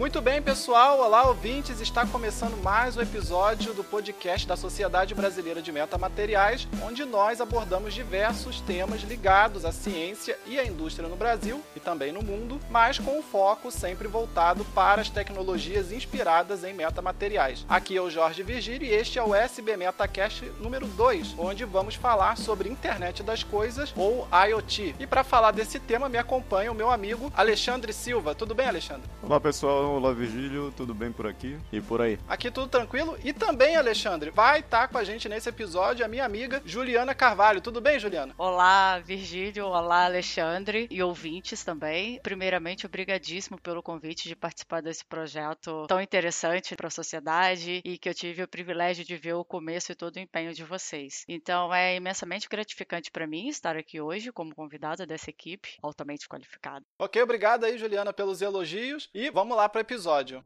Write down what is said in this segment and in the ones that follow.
Muito bem, pessoal. Olá, ouvintes. Está começando mais um episódio do podcast da Sociedade Brasileira de Metamateriais, onde nós abordamos diversos temas ligados à ciência e à indústria no Brasil e também no mundo, mas com o foco sempre voltado para as tecnologias inspiradas em metamateriais. Aqui é o Jorge Virgílio e este é o SB MetaCast número 2, onde vamos falar sobre internet das coisas ou IoT. E para falar desse tema me acompanha o meu amigo Alexandre Silva. Tudo bem, Alexandre? Olá, pessoal. Olá, Virgílio, tudo bem por aqui e por aí? Aqui tudo tranquilo. E também, Alexandre, vai estar tá com a gente nesse episódio a minha amiga Juliana Carvalho. Tudo bem, Juliana? Olá, Virgílio. Olá, Alexandre e ouvintes também. Primeiramente, obrigadíssimo pelo convite de participar desse projeto tão interessante para a sociedade e que eu tive o privilégio de ver o começo e todo o empenho de vocês. Então, é imensamente gratificante para mim estar aqui hoje como convidada dessa equipe altamente qualificada. Ok, obrigado aí, Juliana, pelos elogios. E vamos lá para episódio.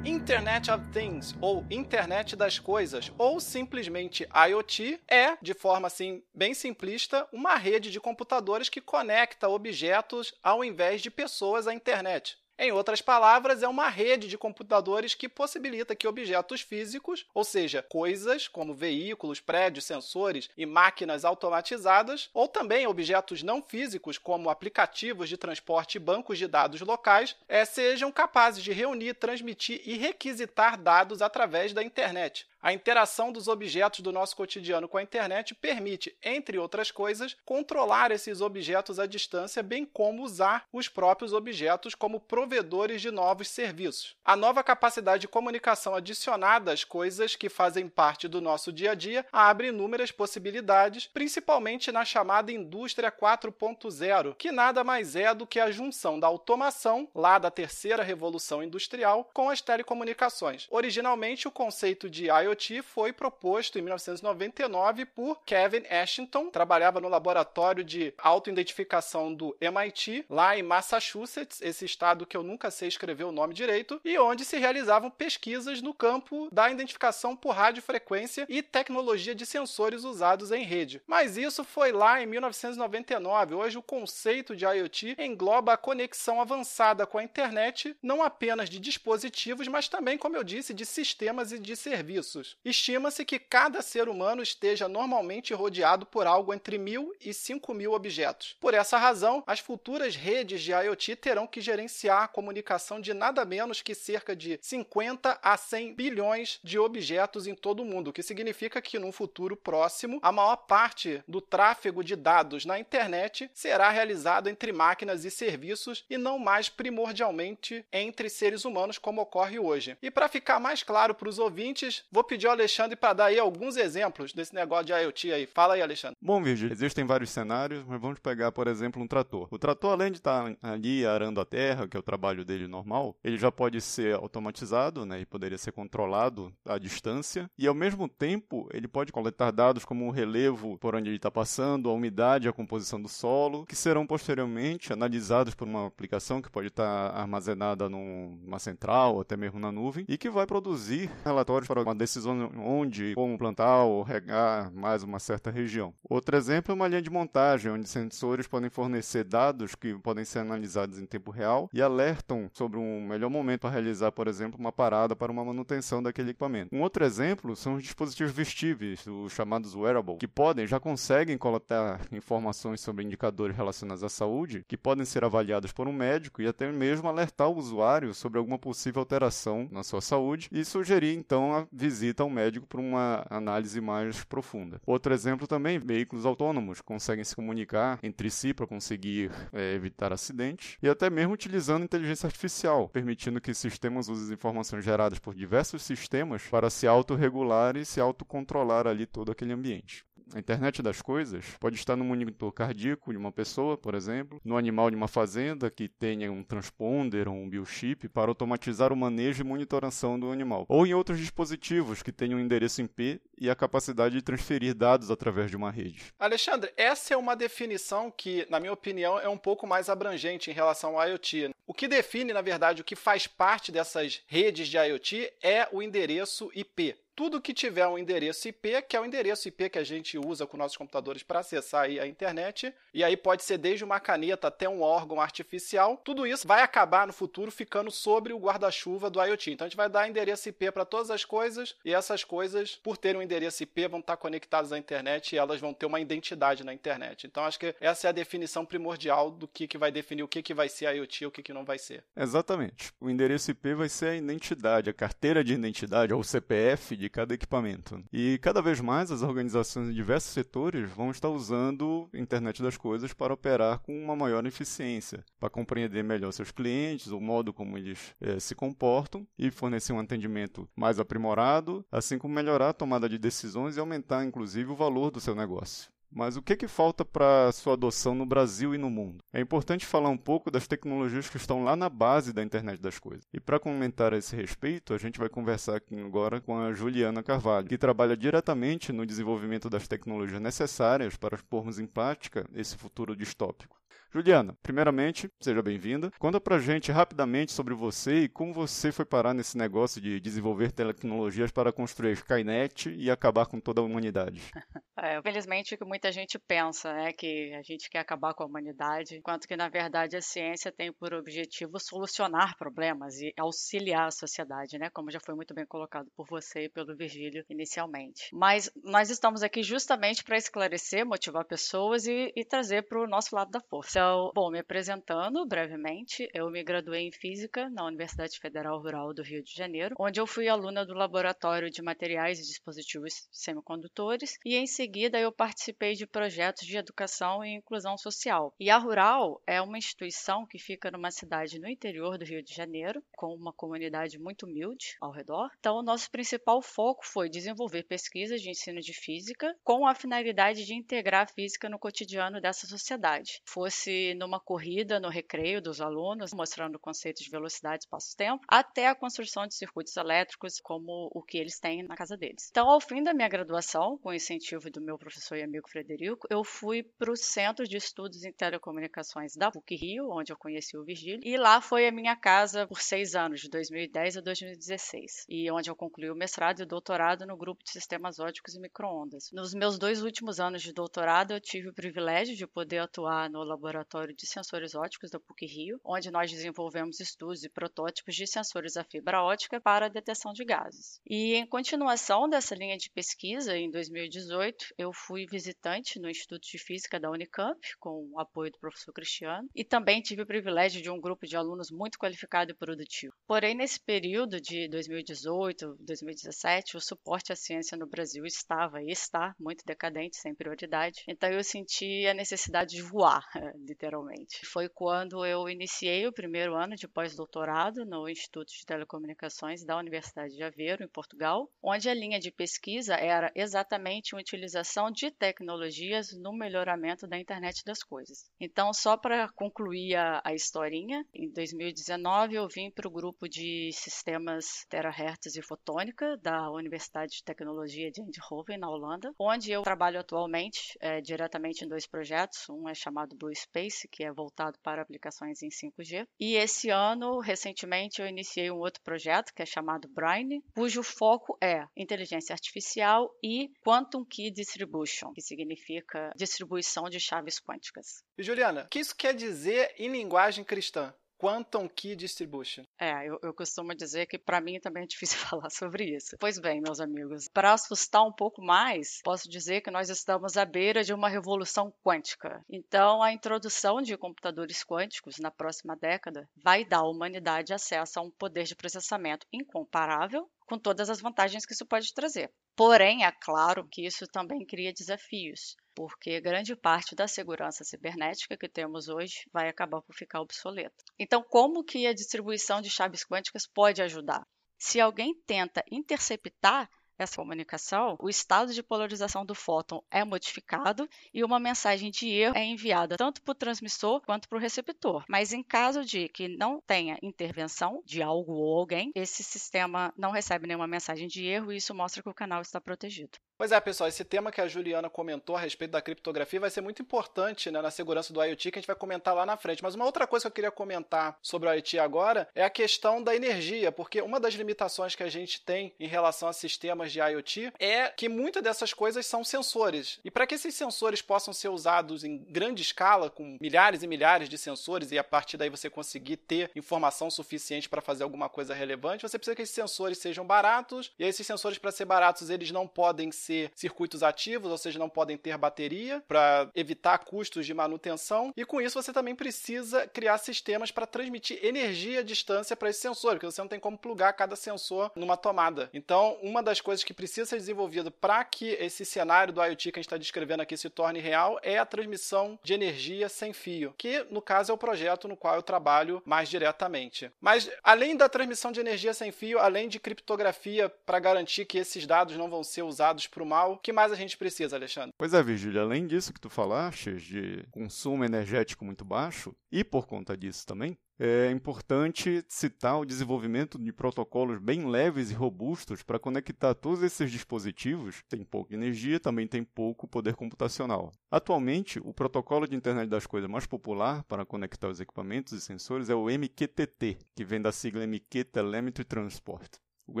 Internet of Things, ou Internet das Coisas, ou simplesmente IoT, é, de forma assim bem simplista, uma rede de computadores que conecta objetos ao invés de pessoas à internet. Em outras palavras, é uma rede de computadores que possibilita que objetos físicos, ou seja, coisas como veículos, prédios, sensores e máquinas automatizadas, ou também objetos não físicos como aplicativos de transporte e bancos de dados locais, é, sejam capazes de reunir, transmitir e requisitar dados através da internet. A interação dos objetos do nosso cotidiano com a internet permite, entre outras coisas, controlar esses objetos à distância, bem como usar os próprios objetos como provedores de novos serviços. A nova capacidade de comunicação adicionada às coisas que fazem parte do nosso dia a dia abre inúmeras possibilidades, principalmente na chamada indústria 4.0, que nada mais é do que a junção da automação, lá da terceira revolução industrial, com as telecomunicações. Originalmente, o conceito de IoT IoT foi proposto em 1999 por Kevin Ashington, trabalhava no laboratório de autoidentificação do MIT, lá em Massachusetts, esse estado que eu nunca sei escrever o nome direito, e onde se realizavam pesquisas no campo da identificação por radiofrequência e tecnologia de sensores usados em rede. Mas isso foi lá em 1999. Hoje o conceito de IoT engloba a conexão avançada com a internet, não apenas de dispositivos, mas também, como eu disse, de sistemas e de serviços. Estima-se que cada ser humano esteja normalmente rodeado por algo entre mil e cinco mil objetos. Por essa razão, as futuras redes de IoT terão que gerenciar a comunicação de nada menos que cerca de 50 a 100 bilhões de objetos em todo o mundo, o que significa que num futuro próximo, a maior parte do tráfego de dados na internet será realizado entre máquinas e serviços e não mais primordialmente entre seres humanos como ocorre hoje. E para ficar mais claro para os ouvintes, vou pedir ao Alexandre para dar aí alguns exemplos desse negócio de IoT aí. Fala aí, Alexandre. Bom, Virgílio, existem vários cenários, mas vamos pegar, por exemplo, um trator. O trator, além de estar ali arando a terra, que é o trabalho dele normal, ele já pode ser automatizado, né, e poderia ser controlado à distância, e ao mesmo tempo ele pode coletar dados como o relevo por onde ele está passando, a umidade, a composição do solo, que serão posteriormente analisados por uma aplicação que pode estar armazenada numa central ou até mesmo na nuvem, e que vai produzir relatórios para uma decisão onde, como plantar ou regar mais uma certa região. Outro exemplo é uma linha de montagem, onde sensores podem fornecer dados que podem ser analisados em tempo real e alertam sobre um melhor momento para realizar, por exemplo, uma parada para uma manutenção daquele equipamento. Um outro exemplo são os dispositivos vestíveis, os chamados wearable, que podem, já conseguem coletar informações sobre indicadores relacionados à saúde, que podem ser avaliados por um médico e até mesmo alertar o usuário sobre alguma possível alteração na sua saúde e sugerir então a visita ao médico para uma análise mais profunda. Outro exemplo também, veículos autônomos conseguem se comunicar entre si para conseguir é, evitar acidentes e até mesmo utilizando inteligência artificial, permitindo que sistemas usem informações geradas por diversos sistemas para se autorregular e se autocontrolar ali todo aquele ambiente. A internet das coisas pode estar no monitor cardíaco de uma pessoa, por exemplo, no animal de uma fazenda que tenha um transponder ou um biochip para automatizar o manejo e monitoração do animal, ou em outros dispositivos que tenham um endereço IP e a capacidade de transferir dados através de uma rede. Alexandre, essa é uma definição que, na minha opinião, é um pouco mais abrangente em relação ao IoT. O que define, na verdade, o que faz parte dessas redes de IoT é o endereço IP tudo que tiver um endereço IP, que é o endereço IP que a gente usa com nossos computadores para acessar a internet, e aí pode ser desde uma caneta até um órgão artificial, tudo isso vai acabar no futuro ficando sobre o guarda-chuva do IoT. Então a gente vai dar endereço IP para todas as coisas, e essas coisas, por terem um endereço IP, vão estar conectadas à internet e elas vão ter uma identidade na internet. Então acho que essa é a definição primordial do que, que vai definir o que, que vai ser IoT e o que, que não vai ser. Exatamente. O endereço IP vai ser a identidade, a carteira de identidade, ou CPF de cada equipamento. E cada vez mais as organizações em diversos setores vão estar usando a internet das coisas para operar com uma maior eficiência, para compreender melhor seus clientes, o modo como eles é, se comportam e fornecer um atendimento mais aprimorado, assim como melhorar a tomada de decisões e aumentar, inclusive, o valor do seu negócio. Mas o que, que falta para sua adoção no Brasil e no mundo? É importante falar um pouco das tecnologias que estão lá na base da internet das coisas. E para comentar a esse respeito, a gente vai conversar aqui agora com a Juliana Carvalho, que trabalha diretamente no desenvolvimento das tecnologias necessárias para pormos em prática esse futuro distópico. Juliana, primeiramente, seja bem-vinda. Conta pra gente rapidamente sobre você e como você foi parar nesse negócio de desenvolver tecnologias para construir Skynet e acabar com toda a humanidade. É, infelizmente, o que muita gente pensa, né, que a gente quer acabar com a humanidade, enquanto que, na verdade, a ciência tem por objetivo solucionar problemas e auxiliar a sociedade, né, como já foi muito bem colocado por você e pelo Virgílio inicialmente. Mas nós estamos aqui justamente para esclarecer, motivar pessoas e, e trazer para o nosso lado da força. Então, bom, me apresentando brevemente, eu me graduei em Física na Universidade Federal Rural do Rio de Janeiro, onde eu fui aluna do Laboratório de Materiais e Dispositivos Semicondutores e em seguida eu participei de projetos de educação e inclusão social. E a Rural é uma instituição que fica numa cidade no interior do Rio de Janeiro, com uma comunidade muito humilde ao redor. Então, o nosso principal foco foi desenvolver pesquisas de ensino de física com a finalidade de integrar a física no cotidiano dessa sociedade, fosse numa corrida no recreio dos alunos, mostrando conceitos de velocidade, espaço-tempo, até a construção de circuitos elétricos, como o que eles têm na casa deles. Então, ao fim da minha graduação, com incentivo do meu professor e amigo Frederico, eu fui para o Centro de Estudos em Telecomunicações da PUC Rio, onde eu conheci o Virgílio, e lá foi a minha casa por seis anos, de 2010 a 2016, e onde eu concluí o mestrado e o doutorado no grupo de sistemas óticos e microondas. Nos meus dois últimos anos de doutorado, eu tive o privilégio de poder atuar no laboratório de Sensores Óticos da PUC-Rio, onde nós desenvolvemos estudos e protótipos de sensores a fibra ótica para a detecção de gases. E em continuação dessa linha de pesquisa, em 2018, eu fui visitante no Instituto de Física da Unicamp, com o apoio do professor Cristiano, e também tive o privilégio de um grupo de alunos muito qualificado e produtivo. Porém, nesse período de 2018, 2017, o suporte à ciência no Brasil estava e está muito decadente, sem prioridade. Então eu senti a necessidade de voar, literalmente. Foi quando eu iniciei o primeiro ano de pós-doutorado no Instituto de Telecomunicações da Universidade de Aveiro, em Portugal, onde a linha de pesquisa era exatamente a utilização de tecnologias no melhoramento da internet das coisas. Então, só para concluir a, a historinha, em 2019 eu vim para o grupo de sistemas terahertz e fotônica da Universidade de Tecnologia de Eindhoven, na Holanda, onde eu trabalho atualmente é, diretamente em dois projetos. Um é chamado Blue Space, que é voltado para aplicações em 5G. E esse ano, recentemente, eu iniciei um outro projeto que é chamado Brine, cujo foco é inteligência artificial e Quantum Key Distribution, que significa distribuição de chaves quânticas. E Juliana, o que isso quer dizer em linguagem cristã? Quantum Key Distribution. É, eu, eu costumo dizer que para mim também é difícil falar sobre isso. Pois bem, meus amigos, para assustar um pouco mais, posso dizer que nós estamos à beira de uma revolução quântica. Então, a introdução de computadores quânticos na próxima década vai dar à humanidade acesso a um poder de processamento incomparável com todas as vantagens que isso pode trazer. Porém, é claro que isso também cria desafios, porque grande parte da segurança cibernética que temos hoje vai acabar por ficar obsoleta. Então, como que a distribuição de chaves quânticas pode ajudar? Se alguém tenta interceptar essa comunicação, o estado de polarização do fóton é modificado e uma mensagem de erro é enviada tanto para o transmissor quanto para o receptor. Mas em caso de que não tenha intervenção de algo ou alguém, esse sistema não recebe nenhuma mensagem de erro e isso mostra que o canal está protegido. Pois é, pessoal, esse tema que a Juliana comentou a respeito da criptografia vai ser muito importante né, na segurança do IoT, que a gente vai comentar lá na frente. Mas uma outra coisa que eu queria comentar sobre o IoT agora é a questão da energia, porque uma das limitações que a gente tem em relação a sistemas de IoT é que muitas dessas coisas são sensores. E para que esses sensores possam ser usados em grande escala, com milhares e milhares de sensores, e a partir daí você conseguir ter informação suficiente para fazer alguma coisa relevante, você precisa que esses sensores sejam baratos, e esses sensores, para ser baratos, eles não podem ser circuitos ativos, ou seja, não podem ter bateria, para evitar custos de manutenção, e com isso você também precisa criar sistemas para transmitir energia à distância para esse sensor, porque você não tem como plugar cada sensor numa tomada. Então, uma das coisas que precisa ser desenvolvida para que esse cenário do IoT que a gente está descrevendo aqui se torne real é a transmissão de energia sem fio, que no caso é o projeto no qual eu trabalho mais diretamente. Mas além da transmissão de energia sem fio, além de criptografia para garantir que esses dados não vão ser usados o mal, o que mais a gente precisa, Alexandre? Pois é, Virgílio, além disso que tu falaste, de consumo energético muito baixo, e por conta disso também, é importante citar o desenvolvimento de protocolos bem leves e robustos para conectar todos esses dispositivos. Tem pouca energia, também tem pouco poder computacional. Atualmente, o protocolo de internet das coisas mais popular para conectar os equipamentos e sensores é o MQTT, que vem da sigla MQ Telemetry Transport. O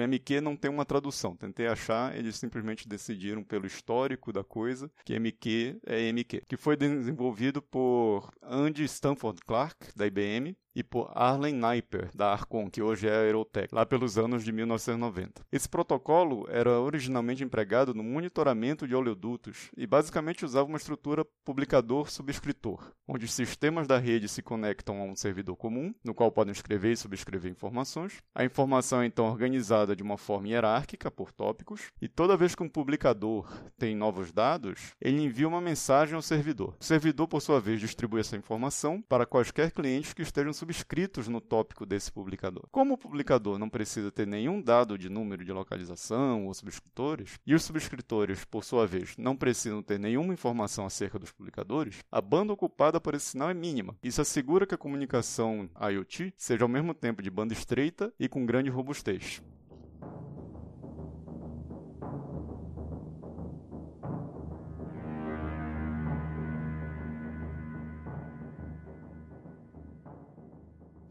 MQ não tem uma tradução. Tentei achar, eles simplesmente decidiram pelo histórico da coisa que MQ é MQ, que foi desenvolvido por Andy Stanford Clark da IBM e por Arlen Neiper, da Arcon, que hoje é a Aerotech, lá pelos anos de 1990. Esse protocolo era originalmente empregado no monitoramento de oleodutos e basicamente usava uma estrutura publicador-subscritor, onde os sistemas da rede se conectam a um servidor comum, no qual podem escrever e subscrever informações. A informação é então organizada de uma forma hierárquica, por tópicos, e toda vez que um publicador tem novos dados, ele envia uma mensagem ao servidor. O servidor, por sua vez, distribui essa informação para quaisquer clientes que estejam subscritos no tópico desse publicador. Como o publicador não precisa ter nenhum dado de número de localização ou subscritores, e os subscritores, por sua vez, não precisam ter nenhuma informação acerca dos publicadores, a banda ocupada por esse sinal é mínima. Isso assegura que a comunicação IoT seja ao mesmo tempo de banda estreita e com grande robustez.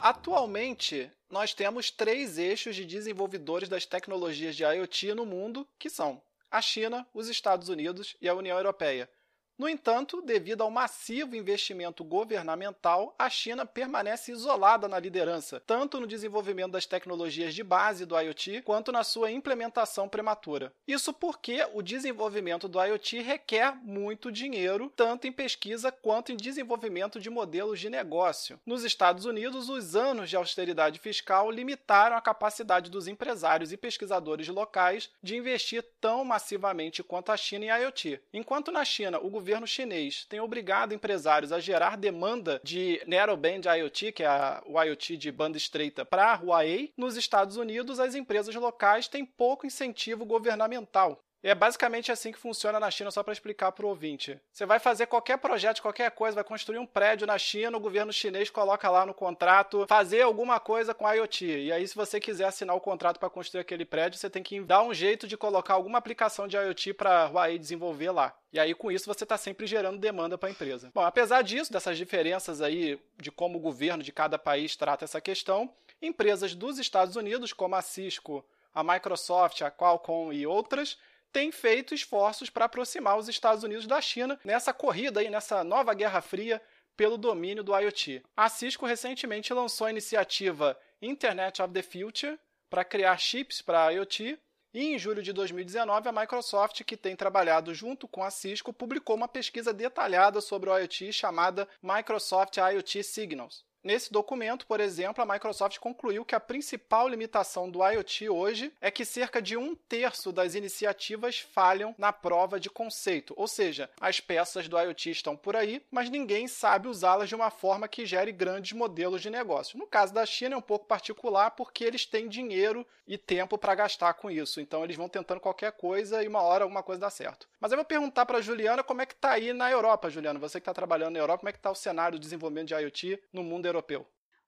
Atualmente, nós temos três eixos de desenvolvedores das tecnologias de IoT no mundo, que são a China, os Estados Unidos e a União Europeia. No entanto, devido ao massivo investimento governamental, a China permanece isolada na liderança, tanto no desenvolvimento das tecnologias de base do IoT, quanto na sua implementação prematura. Isso porque o desenvolvimento do IoT requer muito dinheiro, tanto em pesquisa quanto em desenvolvimento de modelos de negócio. Nos Estados Unidos, os anos de austeridade fiscal limitaram a capacidade dos empresários e pesquisadores locais de investir tão massivamente quanto a China em IoT. Enquanto na China o governo chinês tem obrigado empresários a gerar demanda de Narrowband IoT, que é o IoT de banda estreita, para a Huawei, nos Estados Unidos as empresas locais têm pouco incentivo governamental. É basicamente assim que funciona na China, só para explicar para o ouvinte. Você vai fazer qualquer projeto, qualquer coisa, vai construir um prédio na China, o governo chinês coloca lá no contrato fazer alguma coisa com IoT. E aí, se você quiser assinar o contrato para construir aquele prédio, você tem que dar um jeito de colocar alguma aplicação de IoT para Huawei desenvolver lá. E aí, com isso, você está sempre gerando demanda para a empresa. Bom, apesar disso, dessas diferenças aí de como o governo de cada país trata essa questão, empresas dos Estados Unidos, como a Cisco, a Microsoft, a Qualcomm e outras, tem feito esforços para aproximar os Estados Unidos da China nessa corrida aí, nessa nova Guerra Fria pelo domínio do IoT. A Cisco recentemente lançou a iniciativa Internet of the Future para criar chips para IoT. E em julho de 2019, a Microsoft, que tem trabalhado junto com a Cisco, publicou uma pesquisa detalhada sobre o IoT chamada Microsoft IoT Signals. Nesse documento, por exemplo, a Microsoft concluiu que a principal limitação do IoT hoje é que cerca de um terço das iniciativas falham na prova de conceito, ou seja, as peças do IoT estão por aí, mas ninguém sabe usá-las de uma forma que gere grandes modelos de negócio. No caso da China é um pouco particular porque eles têm dinheiro e tempo para gastar com isso, então eles vão tentando qualquer coisa e uma hora alguma coisa dá certo. Mas eu vou perguntar para a Juliana como é que está aí na Europa, Juliana, você que está trabalhando na Europa, como é que está o cenário do desenvolvimento de IoT no mundo europeu?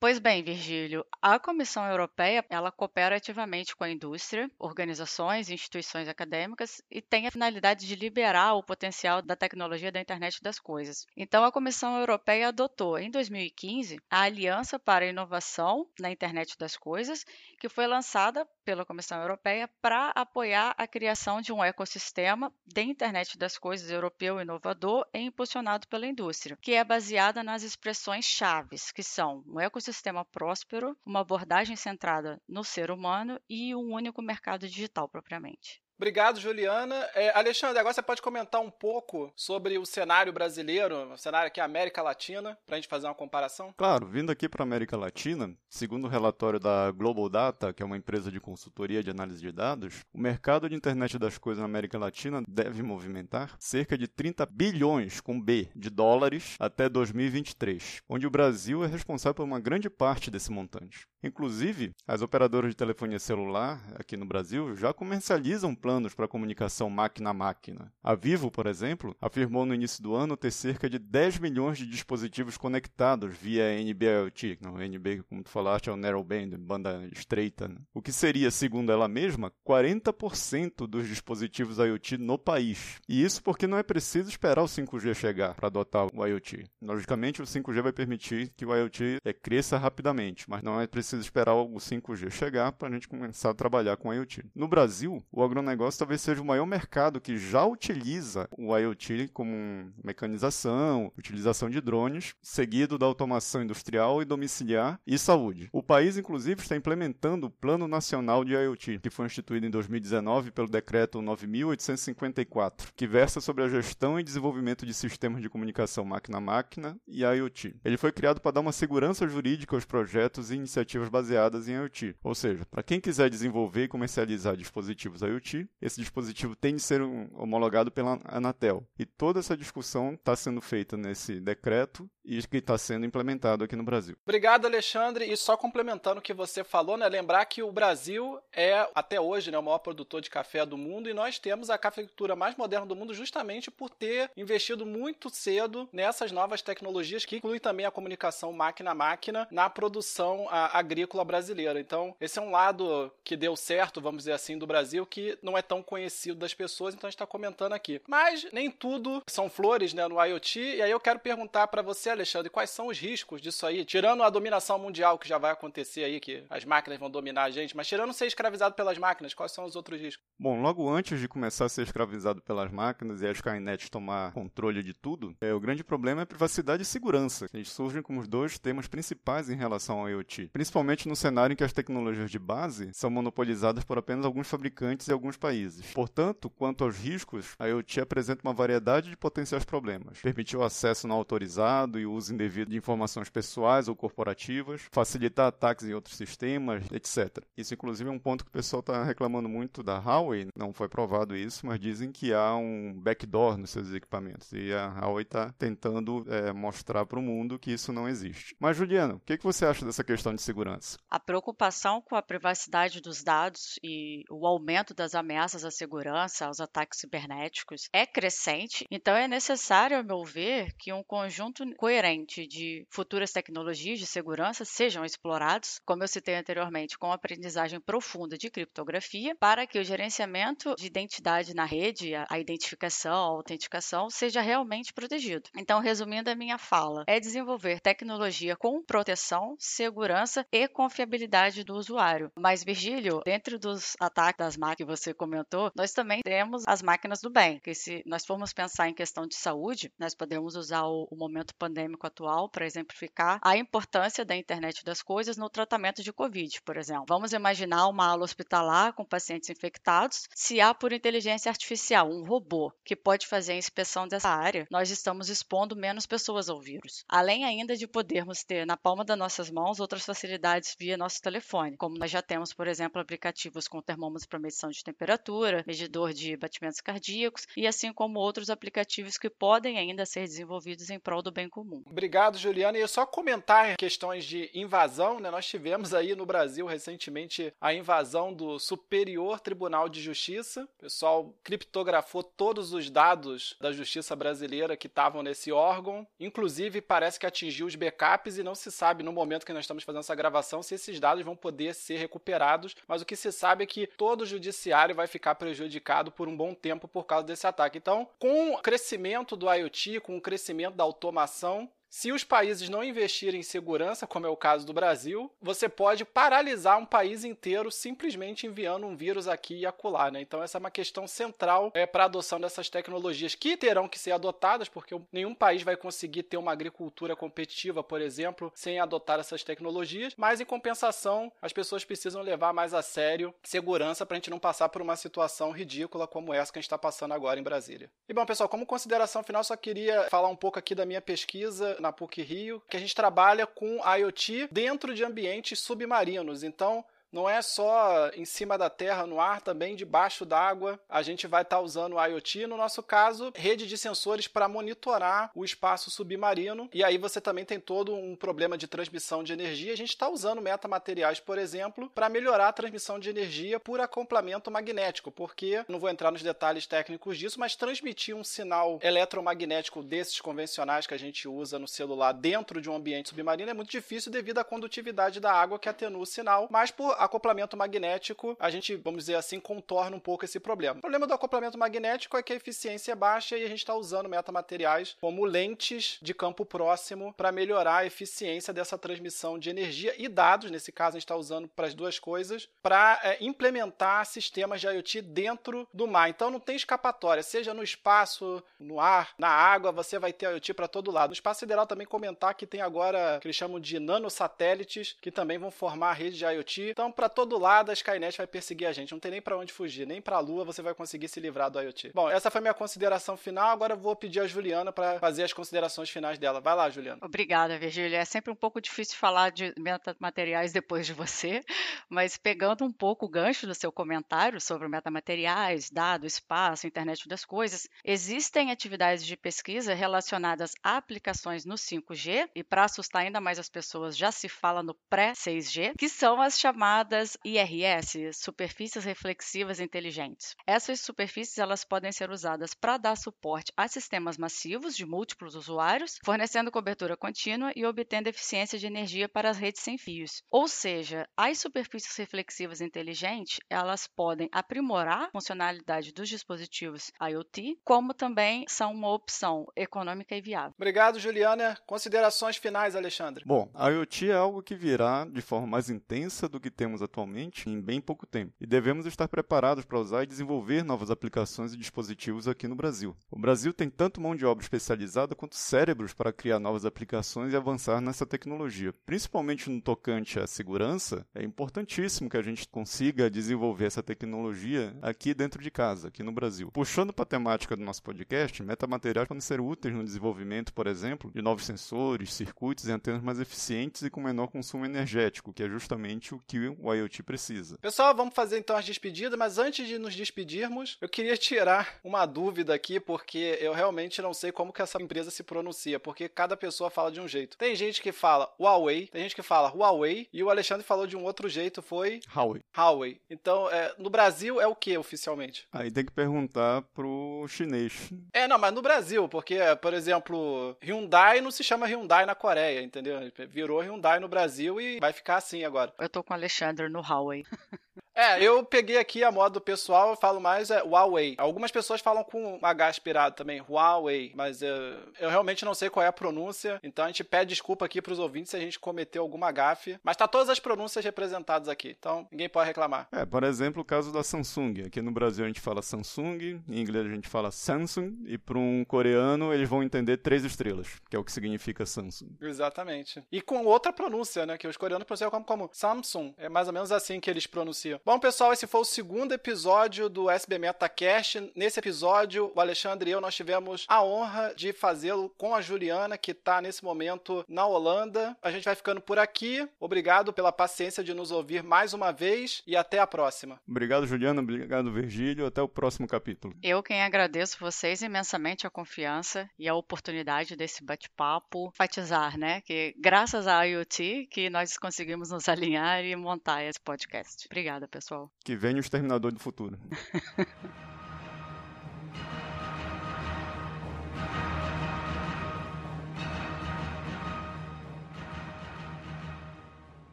Pois bem, Virgílio, a Comissão Europeia, ela coopera ativamente com a indústria, organizações e instituições acadêmicas e tem a finalidade de liberar o potencial da tecnologia da internet das coisas. Então, a Comissão Europeia adotou, em 2015, a Aliança para a Inovação na Internet das Coisas, que foi lançada pela Comissão Europeia para apoiar a criação de um ecossistema de internet das coisas europeu inovador e impulsionado pela indústria, que é baseada nas expressões chaves, que são um ecossistema sistema próspero, uma abordagem centrada no ser humano e um único mercado digital propriamente. Obrigado, Juliana. É, Alexandre, agora você pode comentar um pouco sobre o cenário brasileiro, o cenário aqui América Latina, para a gente fazer uma comparação? Claro, vindo aqui para a América Latina, segundo o relatório da Global Data, que é uma empresa de consultoria de análise de dados, o mercado de internet das coisas na América Latina deve movimentar cerca de 30 bilhões, com B, de dólares até 2023, onde o Brasil é responsável por uma grande parte desse montante. Inclusive, as operadoras de telefonia celular aqui no Brasil já comercializam planos para comunicação máquina a máquina. A Vivo, por exemplo, afirmou no início do ano ter cerca de 10 milhões de dispositivos conectados via NB-IoT. Não, NB, como tu falaste, é o Narrowband, banda estreita. Né? O que seria, segundo ela mesma, 40% dos dispositivos IoT no país. E isso porque não é preciso esperar o 5G chegar para adotar o IoT. Logicamente, o 5G vai permitir que o IoT é, cresça rapidamente, mas não é preciso esperar o 5G chegar para a gente começar a trabalhar com IoT. No Brasil, o agronegócio talvez seja o maior mercado que já utiliza o IoT como mecanização, utilização de drones, seguido da automação industrial e domiciliar e saúde. O país, inclusive, está implementando o Plano Nacional de IoT, que foi instituído em 2019 pelo Decreto 9.854, que versa sobre a gestão e desenvolvimento de sistemas de comunicação máquina-máquina e IoT. Ele foi criado para dar uma segurança jurídica aos projetos e iniciativas baseadas em IoT. Ou seja, para quem quiser desenvolver e comercializar dispositivos IoT, esse dispositivo tem de ser homologado pela Anatel. E toda essa discussão está sendo feita nesse decreto e que está sendo implementado aqui no Brasil. Obrigado, Alexandre. E só complementando o que você falou, né, lembrar que o Brasil é, até hoje, né, o maior produtor de café do mundo e nós temos a cafeicultura mais moderna do mundo justamente por ter investido muito cedo nessas novas tecnologias que incluem também a comunicação máquina a máquina na produção agrícola brasileira. Então, esse é um lado que deu certo, vamos dizer assim, do Brasil que não é tão conhecido das pessoas, então a gente está comentando aqui. Mas nem tudo são flores né, no IoT, e aí eu quero perguntar para você, Alexandre, quais são os riscos disso aí? Tirando a dominação mundial que já vai acontecer aí, que as máquinas vão dominar a gente, mas tirando ser escravizado pelas máquinas, quais são os outros riscos? Bom, logo antes de começar a ser escravizado pelas máquinas e a Skynet tomar controle de tudo, é, o grande problema é privacidade e segurança. Eles surgem como os dois temas principais em relação ao IoT, principalmente no cenário em que as tecnologias de base são monopolizadas por apenas alguns fabricantes e alguns países. Portanto, quanto aos riscos, a IoT apresenta uma variedade de potenciais problemas. Permitir o acesso não autorizado e o uso indevido de informações pessoais ou corporativas, facilitar ataques em outros sistemas, etc. Isso, inclusive, é um ponto que o pessoal está reclamando muito da Huawei. Não foi provado isso, mas dizem que há um backdoor nos seus equipamentos. E a Huawei está tentando é, mostrar para o mundo que isso não existe. Mas, Juliana, o que, que você acha dessa questão de segurança? A preocupação com a privacidade dos dados e o aumento das ameaças à segurança, aos ataques cibernéticos, é crescente. Então, é necessário, ao meu ver, que um conjunto coerente de futuras tecnologias de segurança sejam explorados, como eu citei anteriormente, com aprendizagem profunda de criptografia, para que o gerenciamento de identidade na rede, a identificação, a autenticação, seja realmente protegido. Então, resumindo a minha fala, é desenvolver tecnologia com proteção, segurança e confiabilidade do usuário. Mas, Virgílio, dentro dos ataques das máquinas que você comentou, nós também temos as máquinas do bem, que se nós formos pensar em questão de saúde, nós podemos usar o, o momento pandêmico atual para exemplificar a importância da internet das coisas no tratamento de Covid, por exemplo. Vamos imaginar uma aula hospitalar com pacientes infectados. Se há por inteligência artificial um robô que pode fazer a inspeção dessa área, nós estamos expondo menos pessoas ao vírus. Além ainda de podermos ter na palma das nossas mãos outras facilidades via nosso telefone, como nós já temos, por exemplo, aplicativos com termômetros para medição de temperatura temperatura, medidor de batimentos cardíacos e assim como outros aplicativos que podem ainda ser desenvolvidos em prol do bem comum. Obrigado, Juliana. E só comentar questões de invasão, né? Nós tivemos aí no Brasil recentemente a invasão do Superior Tribunal de Justiça. O pessoal criptografou todos os dados da justiça brasileira que estavam nesse órgão. Inclusive, parece que atingiu os backups e não se sabe no momento que nós estamos fazendo essa gravação se esses dados vão poder ser recuperados. Mas o que se sabe é que todo o judiciário vai ficar prejudicado por um bom tempo por causa desse ataque. Então, com o crescimento do IoT, com o crescimento da automação, se os países não investirem em segurança, como é o caso do Brasil, você pode paralisar um país inteiro simplesmente enviando um vírus aqui e acolá. Né? Então, essa é uma questão central é, para a adoção dessas tecnologias, que terão que ser adotadas, porque nenhum país vai conseguir ter uma agricultura competitiva, por exemplo, sem adotar essas tecnologias. Mas, em compensação, as pessoas precisam levar mais a sério segurança para a gente não passar por uma situação ridícula como essa que a gente está passando agora em Brasília. E bom, pessoal, como consideração final, só queria falar um pouco aqui da minha pesquisa na PUC Rio, que a gente trabalha com IoT dentro de ambientes submarinos. Então, não é só em cima da terra, no ar, também debaixo d'água. A gente vai estar tá usando o IoT, no nosso caso, rede de sensores para monitorar o espaço submarino. E aí você também tem todo um problema de transmissão de energia. A gente está usando metamateriais, por exemplo, para melhorar a transmissão de energia por acoplamento magnético, porque não vou entrar nos detalhes técnicos disso, mas transmitir um sinal eletromagnético desses convencionais que a gente usa no celular dentro de um ambiente submarino é muito difícil devido à condutividade da água que atenua o sinal, mas por acoplamento magnético, a gente, vamos dizer assim, contorna um pouco esse problema. O problema do acoplamento magnético é que a eficiência é baixa e a gente está usando metamateriais como lentes de campo próximo para melhorar a eficiência dessa transmissão de energia e dados. Nesse caso, a gente está usando para as duas coisas, para é, implementar sistemas de IoT dentro do mar. Então não tem escapatória, seja no espaço, no ar, na água, você vai ter IoT para todo lado. No espaço sideral também comentar que tem agora que eles chamam de nanosatélites, que também vão formar a rede de IoT. Então, para todo lado, a Skynet vai perseguir a gente. Não tem nem para onde fugir, nem para a Lua você vai conseguir se livrar do IoT. Bom, essa foi minha consideração final. Agora eu vou pedir a Juliana para fazer as considerações finais dela. Vai lá, Juliana. Obrigada, Virgília. É sempre um pouco difícil falar de metamateriais depois de você, mas pegando um pouco o gancho do seu comentário sobre metamateriais, dado, espaço, internet das coisas, existem atividades de pesquisa relacionadas a aplicações no 5G, e para assustar ainda mais as pessoas, já se fala no pré-6G, que são as chamadas chamadas IRS, superfícies reflexivas inteligentes. Essas superfícies elas podem ser usadas para dar suporte a sistemas massivos de múltiplos usuários, fornecendo cobertura contínua e obtendo eficiência de energia para as redes sem fios. Ou seja, as superfícies reflexivas inteligentes elas podem aprimorar a funcionalidade dos dispositivos IoT, como também são uma opção econômica e viável. Obrigado, Juliana. Considerações finais, Alexandre. Bom, a IoT é algo que virá de forma mais intensa do que temos temos atualmente em bem pouco tempo, e devemos estar preparados para usar e desenvolver novas aplicações e dispositivos aqui no Brasil. O Brasil tem tanto mão de obra especializada quanto cérebros para criar novas aplicações e avançar nessa tecnologia. Principalmente no tocante à segurança, é importantíssimo que a gente consiga desenvolver essa tecnologia aqui dentro de casa, aqui no Brasil. Puxando para a temática do nosso podcast, metamateriais podem ser úteis no desenvolvimento, por exemplo, de novos sensores, circuitos e antenas mais eficientes e com menor consumo energético, que é justamente o que o IoT precisa. Pessoal, vamos fazer então as despedidas, mas antes de nos despedirmos, eu queria tirar uma dúvida aqui, porque eu realmente não sei como que essa empresa se pronuncia, porque cada pessoa fala de um jeito. Tem gente que fala Huawei, tem gente que fala Huawei, e o Alexandre falou de um outro jeito, foi Huawei. Huawei. Então, é, no Brasil é o que oficialmente? Aí tem que perguntar pro chinês. É, não, mas no Brasil, porque, por exemplo, Hyundai não se chama Hyundai na Coreia, entendeu? Virou Hyundai no Brasil e vai ficar assim agora. Eu tô com o Alexandre Alexander no Huawei. É, eu peguei aqui a moda do pessoal, eu falo mais é Huawei. Algumas pessoas falam com H aspirado também, Huawei, mas eu, eu realmente não sei qual é a pronúncia, então a gente pede desculpa aqui pros ouvintes se a gente cometeu alguma gafe, mas tá todas as pronúncias representadas aqui, então ninguém pode reclamar. É, por exemplo, o caso da Samsung. Aqui no Brasil a gente fala Samsung, em inglês a gente fala Samsung, e para um coreano eles vão entender três estrelas, que é o que significa Samsung. Exatamente. E com outra pronúncia, né, que os coreanos pronunciam como, como Samsung, é mais ou menos assim que eles pronunciam. Bom, pessoal, esse foi o segundo episódio do SB MetaCast. Nesse episódio, o Alexandre e eu nós tivemos a honra de fazê-lo com a Juliana, que está nesse momento na Holanda. A gente vai ficando por aqui. Obrigado pela paciência de nos ouvir mais uma vez e até a próxima. Obrigado, Juliana. Obrigado, Virgílio. Até o próximo capítulo. Eu quem agradeço vocês imensamente a confiança e a oportunidade desse bate-papo enfatizar, né, que graças à IoT que nós conseguimos nos alinhar e montar esse podcast. Obrigada, pessoal. Que venha o Exterminador do Futuro.